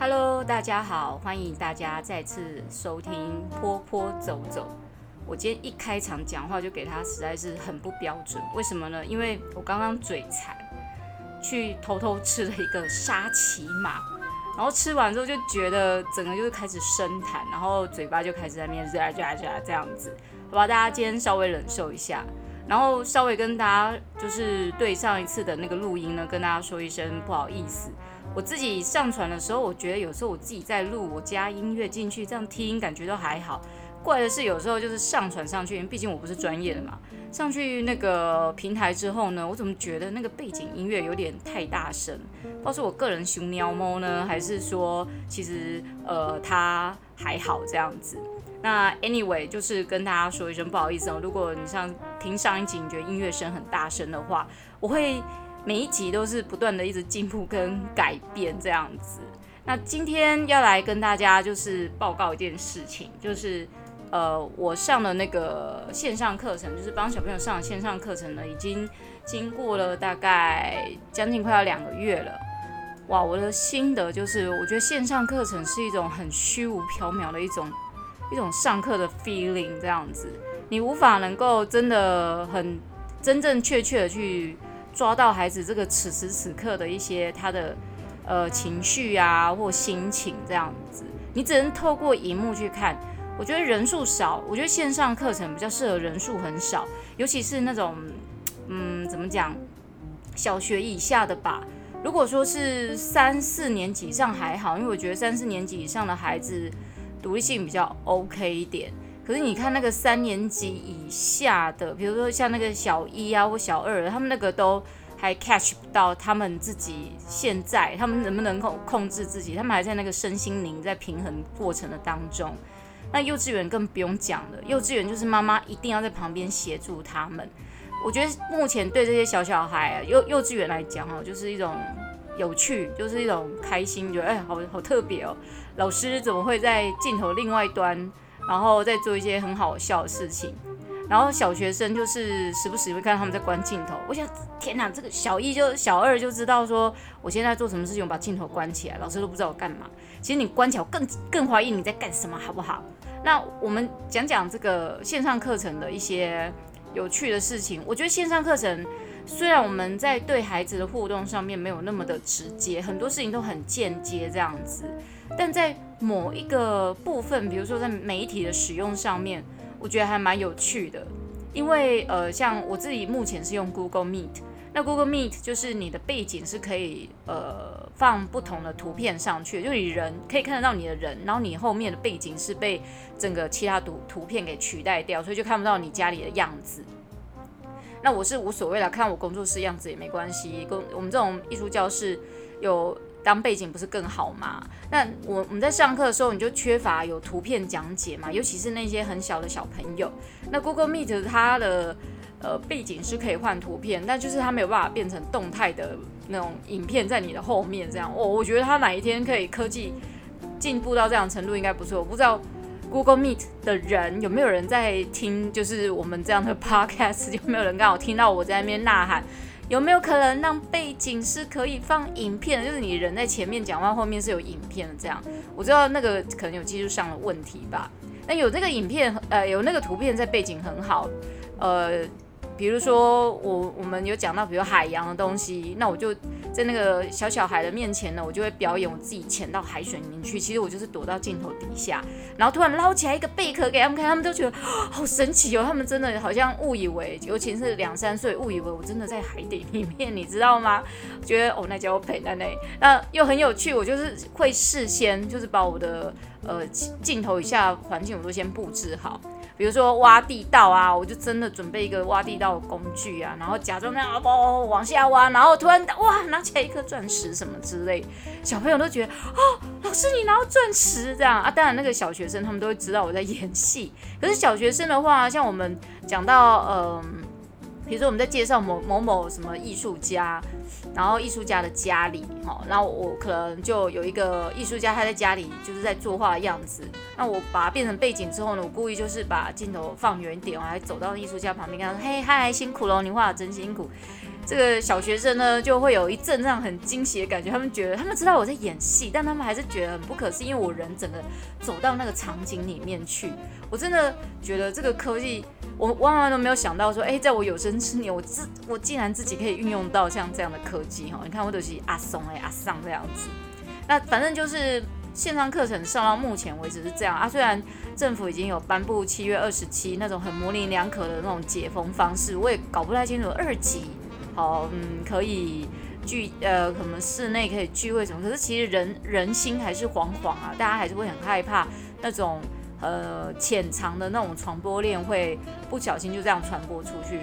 Hello，大家好，欢迎大家再次收听坡坡走走。我今天一开场讲话就给他实在是很不标准，为什么呢？因为我刚刚嘴馋，去偷偷吃了一个沙琪玛，然后吃完之后就觉得整个就是开始生痰，然后嘴巴就开始在那边喳喳喳这样子，好吧？大家今天稍微忍受一下，然后稍微跟大家就是对上一次的那个录音呢，跟大家说一声不好意思。我自己上传的时候，我觉得有时候我自己在录，我加音乐进去，这样听感觉都还好。怪的是有时候就是上传上去，因为毕竟我不是专业的嘛。上去那个平台之后呢，我怎么觉得那个背景音乐有点太大声？不知道是我个人熊喵猫呢，还是说其实呃它还好这样子？那 anyway 就是跟大家说一声不好意思哦。如果你像听上一集你觉得音乐声很大声的话，我会。每一集都是不断的一直进步跟改变这样子。那今天要来跟大家就是报告一件事情，就是呃，我上的那个线上课程，就是帮小朋友上的线上课程呢，已经经过了大概将近快要两个月了。哇，我的心得就是，我觉得线上课程是一种很虚无缥缈的一种一种上课的 feeling，这样子，你无法能够真的很真正确确的去。抓到孩子这个此时此刻的一些他的呃情绪啊或心情这样子，你只能透过荧幕去看。我觉得人数少，我觉得线上课程比较适合人数很少，尤其是那种嗯怎么讲小学以下的吧。如果说是三四年级以上还好，因为我觉得三四年级以上的孩子独立性比较 OK 一点。可是你看那个三年级以下的，比如说像那个小一啊或小二，他们那个都还 catch 不到他们自己现在，他们能不能控控制自己？他们还在那个身心灵在平衡过程的当中。那幼稚园更不用讲了，幼稚园就是妈妈一定要在旁边协助他们。我觉得目前对这些小小孩幼幼稚园来讲哦，就是一种有趣，就是一种开心，觉得哎，好好特别哦。老师怎么会在镜头另外一端？然后再做一些很好笑的事情，然后小学生就是时不时会看到他们在关镜头。我想，天哪，这个小一就小二就知道说，我现在做什么事情，把镜头关起来，老师都不知道我干嘛。其实你关起来，我更更怀疑你在干什么，好不好？那我们讲讲这个线上课程的一些有趣的事情。我觉得线上课程虽然我们在对孩子的互动上面没有那么的直接，很多事情都很间接这样子。但在某一个部分，比如说在媒体的使用上面，我觉得还蛮有趣的。因为呃，像我自己目前是用 Google Meet，那 Google Meet 就是你的背景是可以呃放不同的图片上去，就你人可以看得到你的人，然后你后面的背景是被整个其他图图片给取代掉，所以就看不到你家里的样子。那我是无所谓了，看我工作室样子也没关系。工我们这种艺术教室有。当背景不是更好吗？那我我们在上课的时候，你就缺乏有图片讲解嘛，尤其是那些很小的小朋友。那 Google Meet 它的呃背景是可以换图片，但就是它没有办法变成动态的那种影片在你的后面这样。哦，我觉得它哪一天可以科技进步到这样程度应该不错。我不知道 Google Meet 的人有没有人在听，就是我们这样的 Podcast，有没有人刚好听到我在那边呐喊？有没有可能让背景是可以放影片，就是你人在前面讲话，后面是有影片的这样？我知道那个可能有技术上的问题吧。那有这个影片，呃，有那个图片在背景很好，呃。比如说我我们有讲到，比如海洋的东西，那我就在那个小小孩的面前呢，我就会表演我自己潜到海水里面去。其实我就是躲到镜头底下，然后突然捞起来一个贝壳给他们看，他们都觉得好神奇哦。他们真的好像误以为，尤其是两三岁，误以为我真的在海底里面，你知道吗？觉得哦，那叫我陪在那里，那又很有趣。我就是会事先就是把我的呃镜头以下环境我都先布置好。比如说挖地道啊，我就真的准备一个挖地道的工具啊，然后假装那样哦往下挖，然后突然哇拿起来一颗钻石什么之类，小朋友都觉得哦，老师你拿到钻石这样啊，当然那个小学生他们都会知道我在演戏，可是小学生的话，像我们讲到嗯。比如说我们在介绍某某某什么艺术家，然后艺术家的家里，哈，然后我可能就有一个艺术家，他在家里就是在作画的样子，那我把它变成背景之后呢，我故意就是把镜头放远一点，我还走到艺术家旁边跟他说：“嘿，嗨，辛苦喽，你画的真辛苦。”这个小学生呢，就会有一阵这样很惊喜的感觉。他们觉得，他们知道我在演戏，但他们还是觉得很不可思议，因为我人整个走到那个场景里面去。我真的觉得这个科技，我万万都没有想到说，哎，在我有生之年，我自我竟然自己可以运用到像这样的科技哈。你看，我都是阿松哎阿桑这样子。那反正就是线上课程上到目前为止是这样啊。虽然政府已经有颁布七月二十七那种很模棱两可的那种解封方式，我也搞不太清楚二级。好，嗯，可以聚，呃，可能室内可以聚会什么，可是其实人人心还是惶惶啊，大家还是会很害怕那种呃潜藏的那种传播链会不小心就这样传播出去，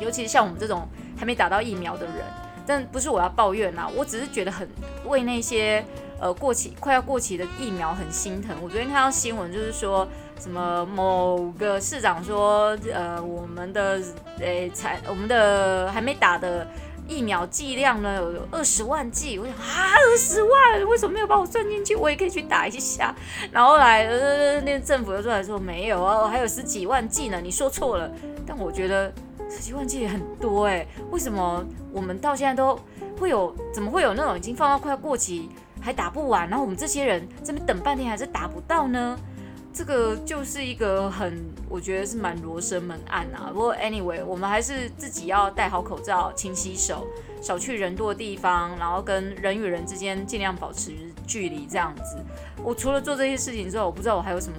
尤其是像我们这种还没打到疫苗的人，但不是我要抱怨啦，我只是觉得很为那些呃过期快要过期的疫苗很心疼。我昨天看到新闻就是说。什么某个市长说，呃，我们的诶，才我们的还没打的疫苗剂量呢，有二十万剂。我想啊，二十万，为什么没有把我算进去？我也可以去打一下。然后后来呃，那政府又出来说没有啊，还有十几万剂呢，你说错了。但我觉得十几万剂也很多哎，为什么我们到现在都会有？怎么会有那种已经放到快要过期还打不完？然后我们这些人这边等半天还是打不到呢？这个就是一个很，我觉得是蛮罗生门案啊。不过 anyway，我们还是自己要戴好口罩、勤洗手、少去人多的地方，然后跟人与人之间尽量保持距离，这样子。我除了做这些事情之后，我不知道我还有什么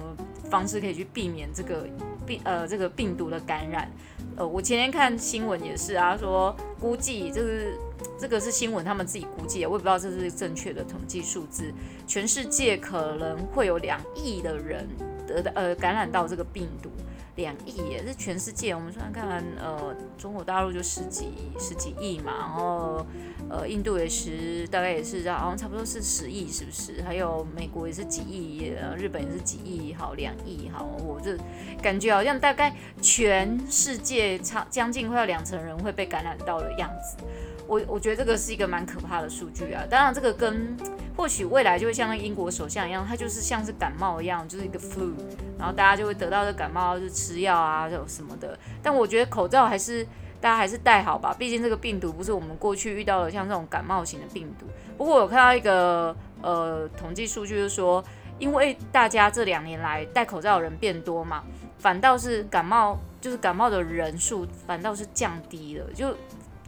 方式可以去避免这个病呃这个病毒的感染。呃，我前天看新闻也是啊，说估计就是这个是新闻，他们自己估计的，我也不知道这是正确的统计数字。全世界可能会有两亿的人得呃感染到这个病毒。两亿也是全世界，我们算看看，呃，中国大陆就十几十几亿嘛，然后呃，印度也是大概也是这样，好像差不多是十亿，是不是？还有美国也是几亿，日本也是几亿，好，两亿，好，我这感觉好像大概全世界差将近快要两成人会被感染到的样子。我我觉得这个是一个蛮可怕的数据啊，当然这个跟或许未来就会像那英国首相一样，他就是像是感冒一样，就是一个 flu，然后大家就会得到这感冒就吃药啊，就什么的。但我觉得口罩还是大家还是戴好吧，毕竟这个病毒不是我们过去遇到的像这种感冒型的病毒。不过我看到一个呃统计数据，就是说因为大家这两年来戴口罩的人变多嘛，反倒是感冒就是感冒的人数反倒是降低了，就。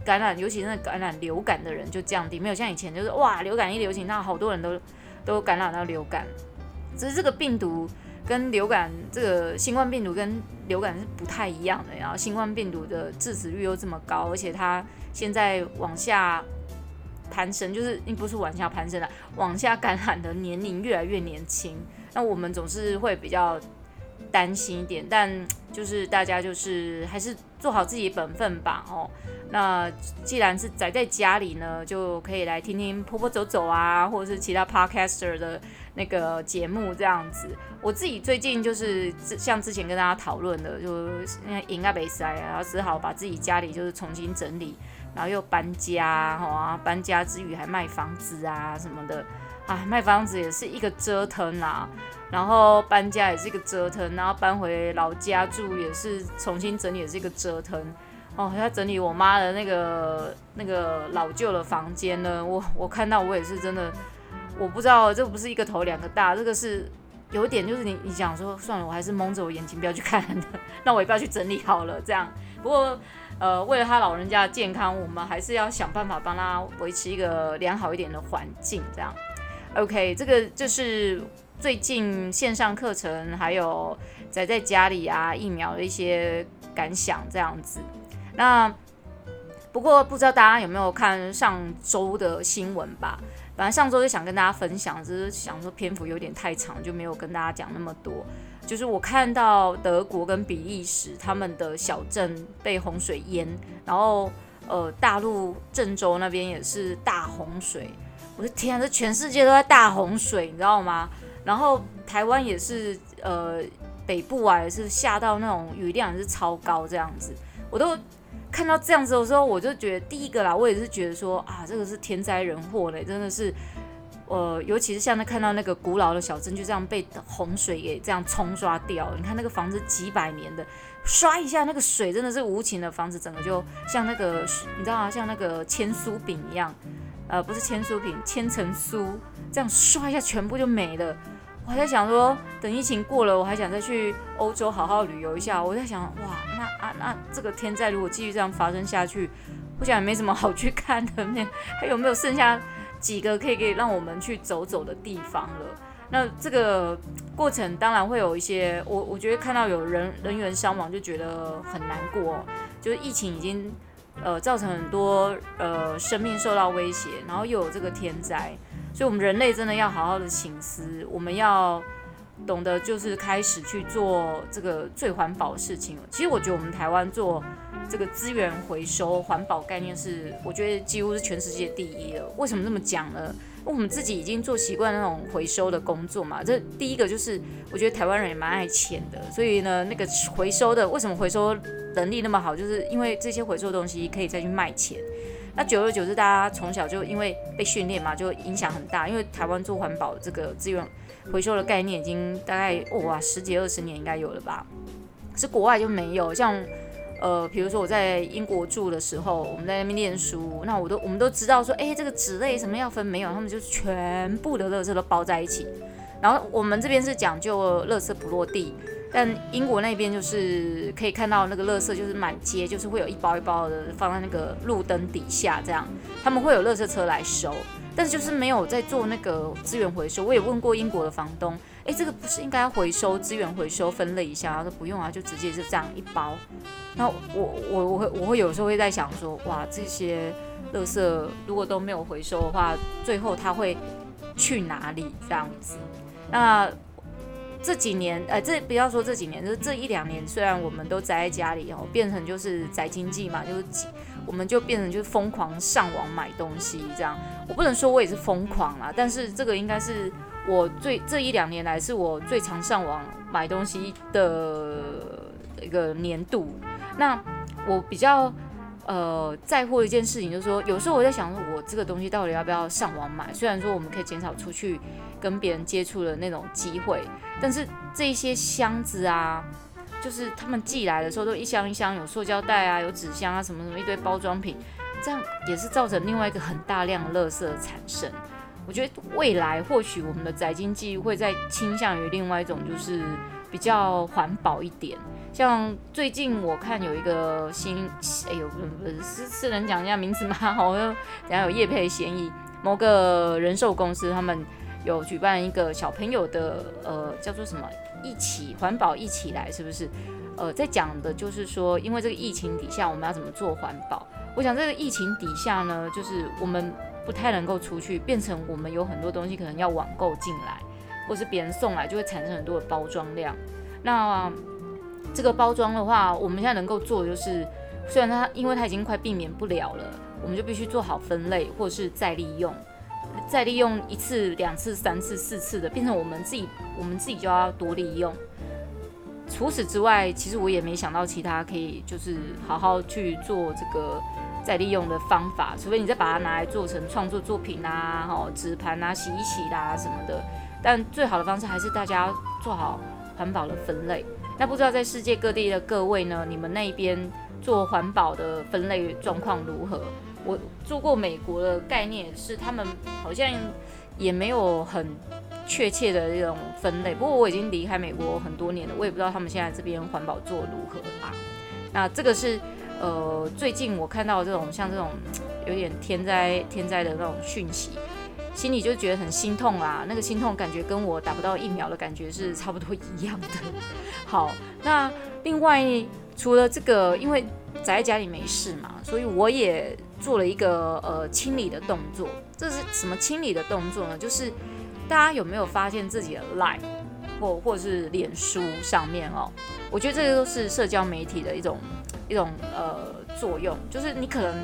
感染，尤其是感染流感的人就降低，没有像以前就是哇，流感一流行，那好多人都都感染到流感。只是这个病毒跟流感，这个新冠病毒跟流感是不太一样的。然后新冠病毒的致死率又这么高，而且它现在往下攀升，就是并不是往下攀升了，往下感染的年龄越来越年轻。那我们总是会比较担心一点，但就是大家就是还是做好自己本分吧，哦。那既然是宅在家里呢，就可以来听听婆婆走走啊，或者是其他 podcaster 的那个节目这样子。我自己最近就是像之前跟大家讨论的，就因为赢啊没塞，然后只好把自己家里就是重新整理，然后又搬家，好啊，搬家之余还卖房子啊什么的，啊，卖房子也是一个折腾啊，然后搬家也是一个折腾，然后搬回老家住也是重新整理也是一个折腾。哦，要整理我妈的那个那个老旧的房间呢。我我看到我也是真的，我不知道这不是一个头两个大，这个是有点就是你你想说算了，我还是蒙着我眼睛不要去看的，那我也不要去整理好了这样。不过呃，为了他老人家的健康，我们还是要想办法帮他维持一个良好一点的环境这样。OK，这个就是最近线上课程还有宅在家里啊疫苗的一些感想这样子。那不过不知道大家有没有看上周的新闻吧？本来上周就想跟大家分享，只是想说篇幅有点太长，就没有跟大家讲那么多。就是我看到德国跟比利时他们的小镇被洪水淹，然后呃大陆郑州那边也是大洪水。我的天啊，这全世界都在大洪水，你知道吗？然后台湾也是呃北部啊也是下到那种雨量也是超高这样子，我都。看到这样子的时候，我就觉得第一个啦，我也是觉得说啊，这个是天灾人祸嘞，真的是呃，尤其是像那看到那个古老的小镇就这样被洪水给这样冲刷掉，你看那个房子几百年的，刷一下那个水真的是无情的，房子整个就像那个你知道吗？像那个千酥饼一样，呃，不是千书品，千层酥，这样刷一下全部就没了。我还在想说，等疫情过了，我还想再去欧洲好好旅游一下。我在想，哇，那啊那这个天灾如果继续这样发生下去，我想也没什么好去看的，那还有没有剩下？几个可以可以让我们去走走的地方了。那这个过程当然会有一些，我我觉得看到有人人员伤亡就觉得很难过。就是疫情已经呃造成很多呃生命受到威胁，然后又有这个天灾，所以我们人类真的要好好的醒思，我们要懂得就是开始去做这个最环保的事情。其实我觉得我们台湾做。这个资源回收环保概念是，我觉得几乎是全世界第一了。为什么这么讲呢？我们自己已经做习惯那种回收的工作嘛。这第一个就是，我觉得台湾人也蛮爱钱的，所以呢，那个回收的为什么回收能力那么好，就是因为这些回收东西可以再去卖钱。那久而久之，大家从小就因为被训练嘛，就影响很大。因为台湾做环保这个资源回收的概念已经大概哇十几二十年应该有了吧，是国外就没有像。呃，比如说我在英国住的时候，我们在那边念书，那我都我们都知道说，哎，这个纸类什么要分没有，他们就全部的垃圾都包在一起。然后我们这边是讲究垃圾不落地，但英国那边就是可以看到那个垃圾就是满街，就是会有一包一包的放在那个路灯底下，这样他们会有垃圾车来收，但是就是没有在做那个资源回收。我也问过英国的房东。哎，这个不是应该回收资源回收分类一下？他说不用啊，就直接是这样一包。那我我我会我会有时候会在想说，哇，这些垃圾如果都没有回收的话，最后它会去哪里？这样子。那这几年，呃，这不要说这几年，就是这一两年，虽然我们都宅在家里哦，变成就是宅经济嘛，就是我们就变成就是疯狂上网买东西这样。我不能说我也是疯狂啦，但是这个应该是。我最这一两年来是我最常上网买东西的一个年度。那我比较呃在乎一件事情就是说，有时候我在想，我这个东西到底要不要上网买？虽然说我们可以减少出去跟别人接触的那种机会，但是这一些箱子啊，就是他们寄来的时候都一箱一箱有塑胶袋啊，有纸箱啊，什么什么一堆包装品，这样也是造成另外一个很大量的垃圾的产生。我觉得未来或许我们的宅经济会再倾向于另外一种，就是比较环保一点。像最近我看有一个新，哎呦，不是不是是能讲一下名字吗？好像等下有叶配嫌疑。某个人寿公司他们有举办一个小朋友的呃叫做什么一起环保一起来，是不是？呃，在讲的就是说，因为这个疫情底下我们要怎么做环保？我想这个疫情底下呢，就是我们。不太能够出去，变成我们有很多东西可能要网购进来，或是别人送来，就会产生很多的包装量。那这个包装的话，我们现在能够做的就是，虽然它因为它已经快避免不了了，我们就必须做好分类，或者是再利用，再利用一次、两次、三次、四次的，变成我们自己，我们自己就要多利用。除此之外，其实我也没想到其他可以，就是好好去做这个。再利用的方法，除非你再把它拿来做成创作作品啊，吼纸盘啊，洗一洗啦、什么的。但最好的方式还是大家做好环保的分类。那不知道在世界各地的各位呢，你们那边做环保的分类状况如何？我做过美国的概念是，他们好像也没有很确切的这种分类。不过我已经离开美国很多年了，我也不知道他们现在这边环保做如何啊。那这个是。呃，最近我看到这种像这种有点天灾天灾的那种讯息，心里就觉得很心痛啊。那个心痛感觉跟我打不到疫苗的感觉是差不多一样的。好，那另外除了这个，因为宅在家里没事嘛，所以我也做了一个呃清理的动作。这是什么清理的动作呢？就是大家有没有发现自己的 Line 或或者是脸书上面哦？我觉得这些都是社交媒体的一种。一种呃作用，就是你可能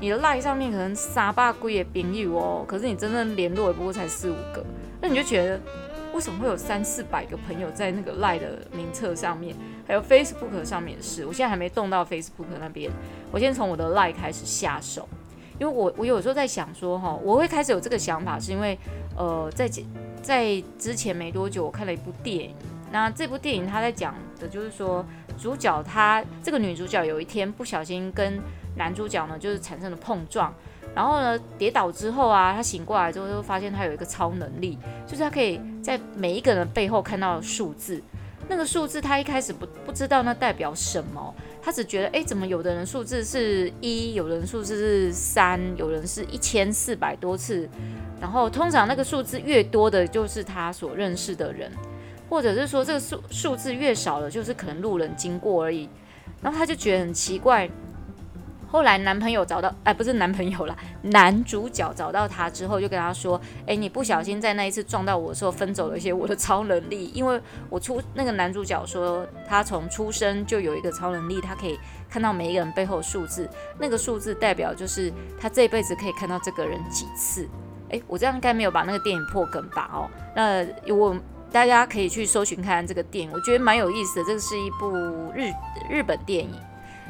你的 LINE 上面可能三百几个朋友哦，可是你真正联络也不过才四五个，那你就觉得为什么会有三四百个朋友在那个 LINE 的名册上面，还有 Facebook 上面是，我现在还没动到 Facebook 那边，我先从我的 LINE 开始下手，因为我我有时候在想说哈，我会开始有这个想法，是因为呃，在在之前没多久，我看了一部电影。那这部电影他在讲的就是说，主角他这个女主角有一天不小心跟男主角呢，就是产生了碰撞，然后呢跌倒之后啊，她醒过来之后就发现她有一个超能力，就是她可以在每一个人背后看到数字。那个数字她一开始不不知道那代表什么，她只觉得哎，怎么有的人数字是一，有的人数字是三，有人是一千四百多次，然后通常那个数字越多的，就是她所认识的人。或者是说这个数数字越少了，就是可能路人经过而已，然后他就觉得很奇怪。后来男朋友找到，哎，不是男朋友啦，男主角找到他之后，就跟他说：“哎，你不小心在那一次撞到我的时候，分走了一些我的超能力。因为我出那个男主角说，他从出生就有一个超能力，他可以看到每一个人背后的数字，那个数字代表就是他这辈子可以看到这个人几次。哎，我这样应该没有把那个电影破梗吧？哦，那我。大家可以去搜寻看看这个电影，我觉得蛮有意思的。这个是一部日日本电影。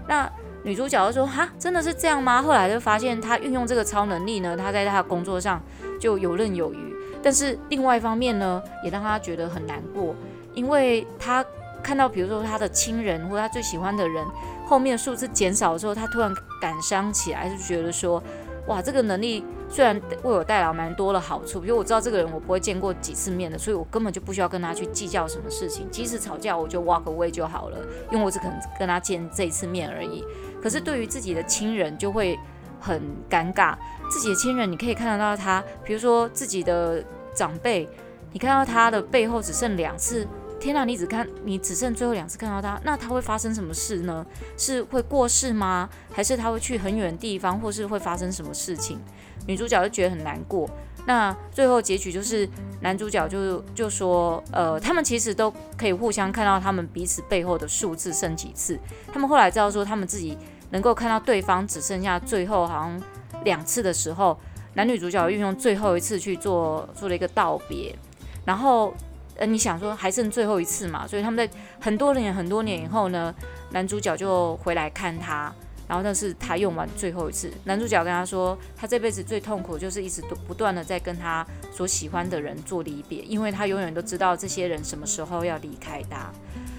那女主角就说：“哈，真的是这样吗？”后来就发现她运用这个超能力呢，她在她的工作上就游刃有余。但是另外一方面呢，也让她觉得很难过，因为她看到比如说她的亲人或她最喜欢的人后面数字减少的时候，她突然感伤起来，就觉得说：“哇，这个能力。”虽然为我带来蛮多的好处，比如我知道这个人我不会见过几次面的，所以我根本就不需要跟他去计较什么事情，即使吵架我就 walk away 就好了，因为我只可能跟他见这一次面而已。可是对于自己的亲人就会很尴尬，自己的亲人你可以看得到他，比如说自己的长辈，你看到他的背后只剩两次。天哪，你只看你只剩最后两次看到他，那他会发生什么事呢？是会过世吗？还是他会去很远的地方，或是会发生什么事情？女主角就觉得很难过。那最后结局就是男主角就就说，呃，他们其实都可以互相看到他们彼此背后的数字剩几次。他们后来知道说，他们自己能够看到对方只剩下最后好像两次的时候，男女主角运用最后一次去做做了一个道别，然后。呃，你想说还剩最后一次嘛？所以他们在很多年、很多年以后呢，男主角就回来看他，然后那是他用完最后一次。男主角跟他说，他这辈子最痛苦就是一直都不断的在跟他所喜欢的人做离别，因为他永远都知道这些人什么时候要离开他。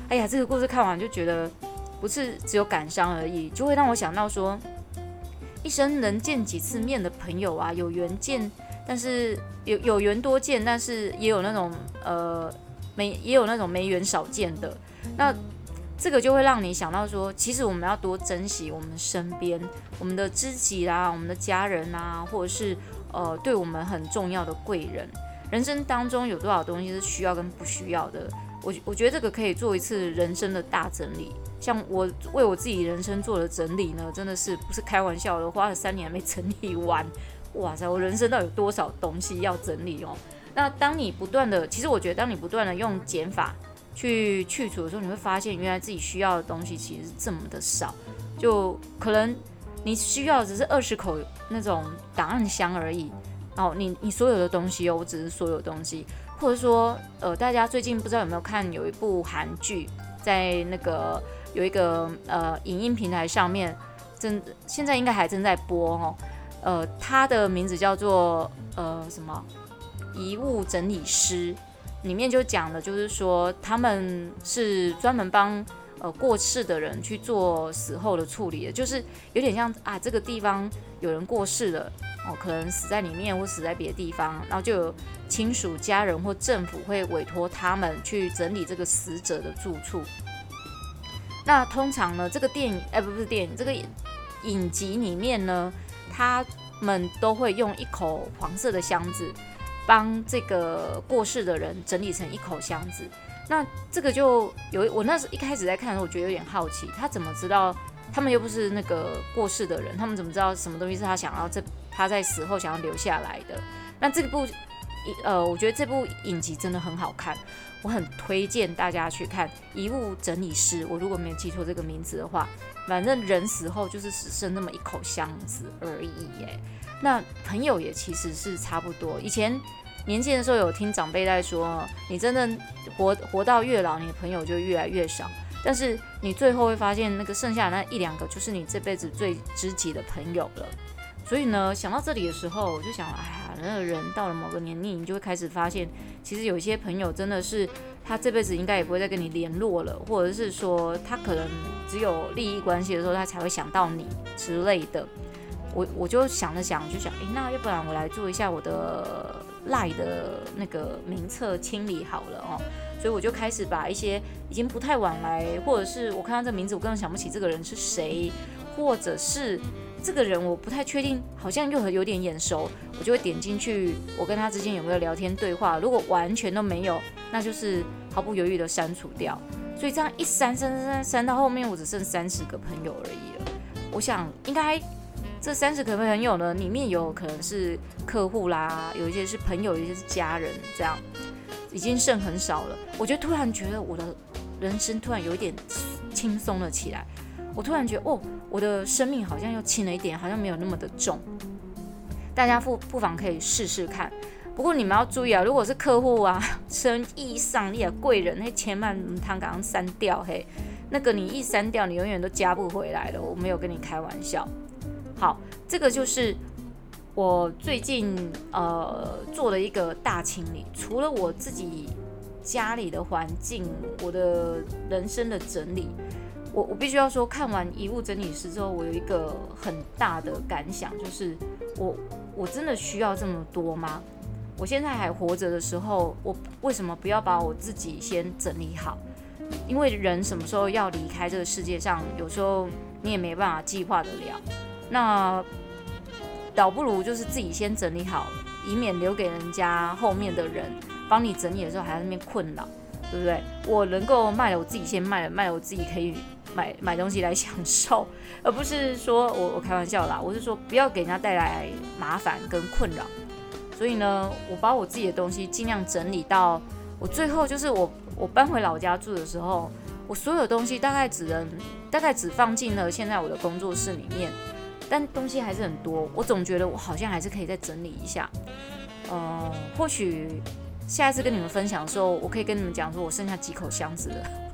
哎呀，这个故事看完就觉得不是只有感伤而已，就会让我想到说，一生能见几次面的朋友啊，有缘见。但是有有缘多见，但是也有那种呃没也有那种没缘少见的。那这个就会让你想到说，其实我们要多珍惜我们身边我们的知己啦，我们的家人啊，或者是呃对我们很重要的贵人。人生当中有多少东西是需要跟不需要的？我我觉得这个可以做一次人生的大整理。像我为我自己人生做的整理呢，真的是不是开玩笑的，花了三年没整理完。哇塞，我人生到底有多少东西要整理哦？那当你不断的，其实我觉得，当你不断的用减法去去除的时候，你会发现，原来自己需要的东西其实是这么的少。就可能你需要只是二十口那种档案箱而已。哦，你你所有的东西哦，我只是所有东西，或者说，呃，大家最近不知道有没有看有一部韩剧，在那个有一个呃影音平台上面正现在应该还正在播哦。呃，他的名字叫做呃什么遗物整理师，里面就讲的就是说他们是专门帮呃过世的人去做死后的处理的，就是有点像啊这个地方有人过世了哦，可能死在里面或死在别的地方，然后就有亲属、家人或政府会委托他们去整理这个死者的住处。那通常呢，这个电影哎不不是电影，这个影集里面呢。他们都会用一口黄色的箱子，帮这个过世的人整理成一口箱子。那这个就有我那时一开始在看的时候，我觉得有点好奇，他怎么知道？他们又不是那个过世的人，他们怎么知道什么东西是他想要这他在死后想要留下来的？那这部呃，我觉得这部影集真的很好看，我很推荐大家去看《遗物整理师》。我如果没有记错这个名字的话。反正人死后就是只剩那么一口箱子而已耶。那朋友也其实是差不多。以前年轻的时候有听长辈在说，你真的活活到越老，你的朋友就越来越少。但是你最后会发现，那个剩下那一两个就是你这辈子最知己的朋友了。所以呢，想到这里的时候，我就想，哎那个人到了某个年龄，你就会开始发现，其实有一些朋友真的是他这辈子应该也不会再跟你联络了，或者是说他可能只有利益关系的时候，他才会想到你之类的。我我就想了想，就想，诶，那要不然我来做一下我的赖的那个名册清理好了哦。所以我就开始把一些已经不太往来，或者是我看到这名字，我根本想不起这个人是谁，或者是这个人我不太确定，好像又有点眼熟，我就会点进去，我跟他之间有没有聊天对话。如果完全都没有，那就是毫不犹豫的删除掉。所以这样一删删删删到后面，我只剩三十个朋友而已了。我想应该。这三十个朋友呢，里面有可能是客户啦，有一些是朋友，有一些是家人，这样已经剩很少了。我就突然觉得我的人生突然有一点 轻松了起来。我突然觉得，哦，我的生命好像又轻了一点，好像没有那么的重。大家不不妨可以试试看。不过你们要注意啊，如果是客户啊，生意上你啊贵人，那千万他刚刚删掉嘿，那个你一删掉，你永远都加不回来了。我没有跟你开玩笑。好，这个就是我最近呃做了一个大清理，除了我自己家里的环境，我的人生的整理，我我必须要说，看完遗物整理师之后，我有一个很大的感想，就是我我真的需要这么多吗？我现在还活着的时候，我为什么不要把我自己先整理好？因为人什么时候要离开这个世界上，有时候你也没办法计划得了。那倒不如就是自己先整理好，以免留给人家后面的人帮你整理的时候还在那边困扰，对不对？我能够卖了，我自己先卖了，卖了我自己可以买买东西来享受，而不是说我我开玩笑啦，我是说不要给人家带来麻烦跟困扰。所以呢，我把我自己的东西尽量整理到我最后就是我我搬回老家住的时候，我所有东西大概只能大概只放进了现在我的工作室里面。但东西还是很多，我总觉得我好像还是可以再整理一下。呃，或许下一次跟你们分享的时候，我可以跟你们讲说我剩下几口箱子了。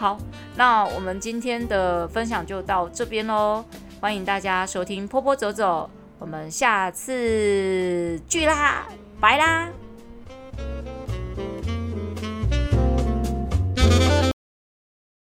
好，那我们今天的分享就到这边喽，欢迎大家收听波波走走，我们下次聚啦，拜啦。